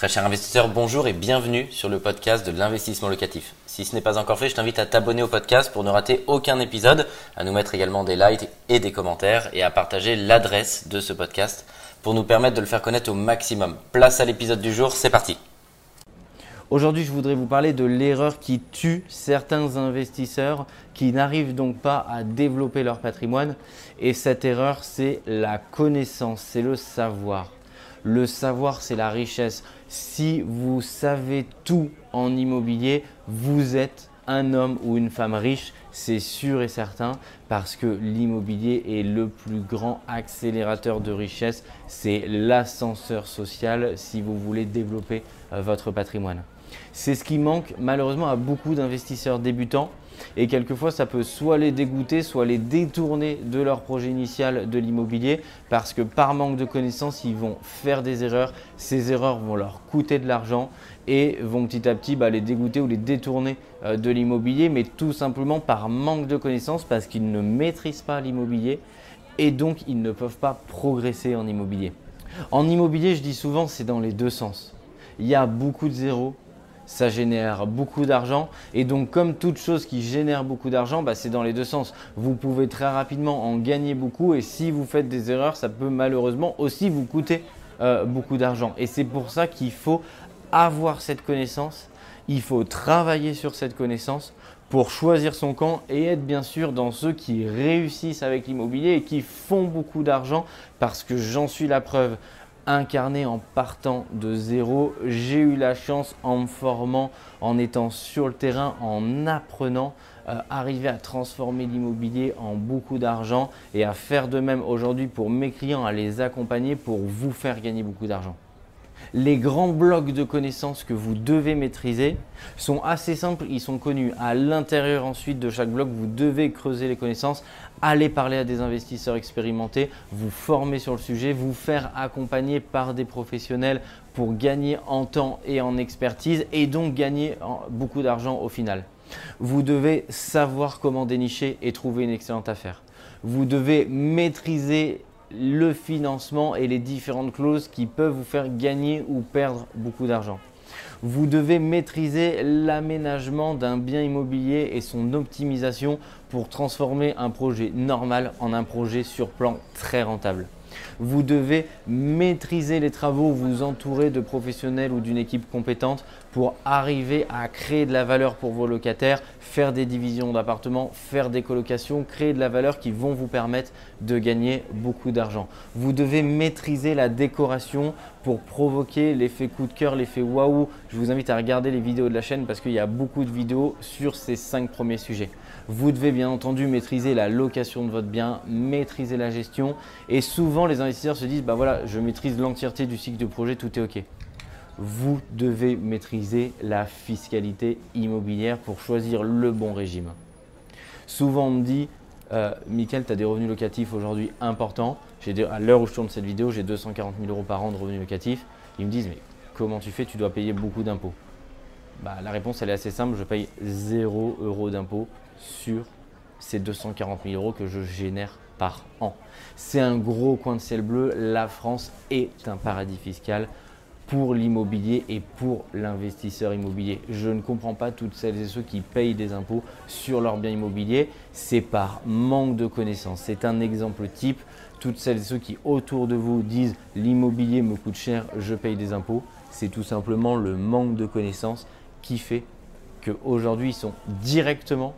Très cher investisseur, bonjour et bienvenue sur le podcast de l'investissement locatif. Si ce n'est pas encore fait, je t'invite à t'abonner au podcast pour ne rater aucun épisode, à nous mettre également des likes et des commentaires et à partager l'adresse de ce podcast pour nous permettre de le faire connaître au maximum. Place à l'épisode du jour, c'est parti. Aujourd'hui, je voudrais vous parler de l'erreur qui tue certains investisseurs qui n'arrivent donc pas à développer leur patrimoine. Et cette erreur, c'est la connaissance, c'est le savoir. Le savoir, c'est la richesse. Si vous savez tout en immobilier, vous êtes un homme ou une femme riche, c'est sûr et certain, parce que l'immobilier est le plus grand accélérateur de richesse. C'est l'ascenseur social si vous voulez développer euh, votre patrimoine. C'est ce qui manque malheureusement à beaucoup d'investisseurs débutants et quelquefois, ça peut soit les dégoûter, soit les détourner de leur projet initial de l'immobilier parce que par manque de connaissances, ils vont faire des erreurs. Ces erreurs vont leur coûter de l'argent et vont petit à petit bah, les dégoûter ou les détourner euh, de l'immobilier, mais tout simplement par manque de connaissances parce qu'ils ne maîtrisent pas l'immobilier et donc ils ne peuvent pas progresser en immobilier. En immobilier, je dis souvent, c'est dans les deux sens. Il y a beaucoup de zéros ça génère beaucoup d'argent. Et donc, comme toute chose qui génère beaucoup d'argent, bah, c'est dans les deux sens. Vous pouvez très rapidement en gagner beaucoup et si vous faites des erreurs, ça peut malheureusement aussi vous coûter euh, beaucoup d'argent. Et c'est pour ça qu'il faut avoir cette connaissance, il faut travailler sur cette connaissance pour choisir son camp et être bien sûr dans ceux qui réussissent avec l'immobilier et qui font beaucoup d'argent parce que j'en suis la preuve incarné en partant de zéro. J'ai eu la chance en me formant, en étant sur le terrain, en apprenant, euh, arriver à transformer l'immobilier en beaucoup d'argent et à faire de même aujourd'hui pour mes clients, à les accompagner pour vous faire gagner beaucoup d'argent. Les grands blocs de connaissances que vous devez maîtriser sont assez simples, ils sont connus. À l'intérieur ensuite de chaque bloc, vous devez creuser les connaissances, aller parler à des investisseurs expérimentés, vous former sur le sujet, vous faire accompagner par des professionnels pour gagner en temps et en expertise et donc gagner beaucoup d'argent au final. Vous devez savoir comment dénicher et trouver une excellente affaire. Vous devez maîtriser le financement et les différentes clauses qui peuvent vous faire gagner ou perdre beaucoup d'argent. Vous devez maîtriser l'aménagement d'un bien immobilier et son optimisation pour transformer un projet normal en un projet sur plan très rentable. Vous devez maîtriser les travaux, vous entourer de professionnels ou d'une équipe compétente pour arriver à créer de la valeur pour vos locataires, faire des divisions d'appartements, faire des colocations, créer de la valeur qui vont vous permettre de gagner beaucoup d'argent. Vous devez maîtriser la décoration pour provoquer l'effet coup de cœur, l'effet waouh. Je vous invite à regarder les vidéos de la chaîne parce qu'il y a beaucoup de vidéos sur ces cinq premiers sujets. Vous devez bien entendu maîtriser la location de votre bien, maîtriser la gestion et souvent les investisseurs se disent bah voilà, je maîtrise l'entièreté du cycle de projet, tout est OK. Vous devez maîtriser la fiscalité immobilière pour choisir le bon régime. Souvent on me dit euh, Michael, tu as des revenus locatifs aujourd'hui importants. À l'heure où je tourne cette vidéo, j'ai 240 000 euros par an de revenus locatifs. Ils me disent Mais comment tu fais? Tu dois payer beaucoup d'impôts. Bah, la réponse elle est assez simple je paye 0 euros d'impôts sur ces 240 000 euros que je génère par an. C'est un gros coin de ciel bleu. La France est un paradis fiscal pour l'immobilier et pour l'investisseur immobilier. Je ne comprends pas toutes celles et ceux qui payent des impôts sur leurs biens immobiliers. C'est par manque de connaissances. C'est un exemple type. Toutes celles et ceux qui autour de vous disent l'immobilier me coûte cher, je paye des impôts. C'est tout simplement le manque de connaissances qui fait qu'aujourd'hui ils sont directement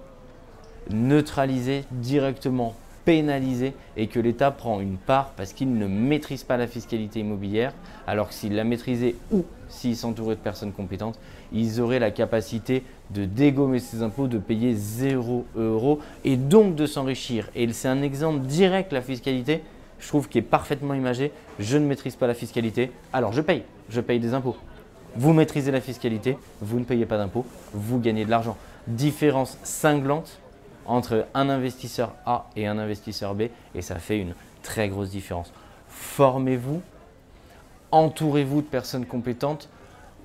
neutralisés, directement pénalisés et que l'État prend une part parce qu'il ne maîtrise pas la fiscalité immobilière, alors que s'il la maîtrisait ou s'il s'entourait de personnes compétentes, ils auraient la capacité de dégommer ces impôts, de payer 0 euros et donc de s'enrichir. Et c'est un exemple direct, la fiscalité, je trouve, qui est parfaitement imagé. Je ne maîtrise pas la fiscalité, alors je paye, je paye des impôts. Vous maîtrisez la fiscalité, vous ne payez pas d'impôts, vous gagnez de l'argent. Différence cinglante entre un investisseur A et un investisseur B et ça fait une très grosse différence. Formez-vous, entourez-vous de personnes compétentes,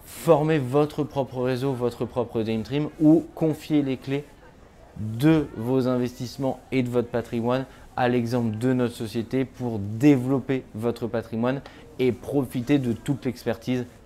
formez votre propre réseau, votre propre Dream Team ou confiez les clés de vos investissements et de votre patrimoine à l'exemple de notre société pour développer votre patrimoine et profiter de toute l'expertise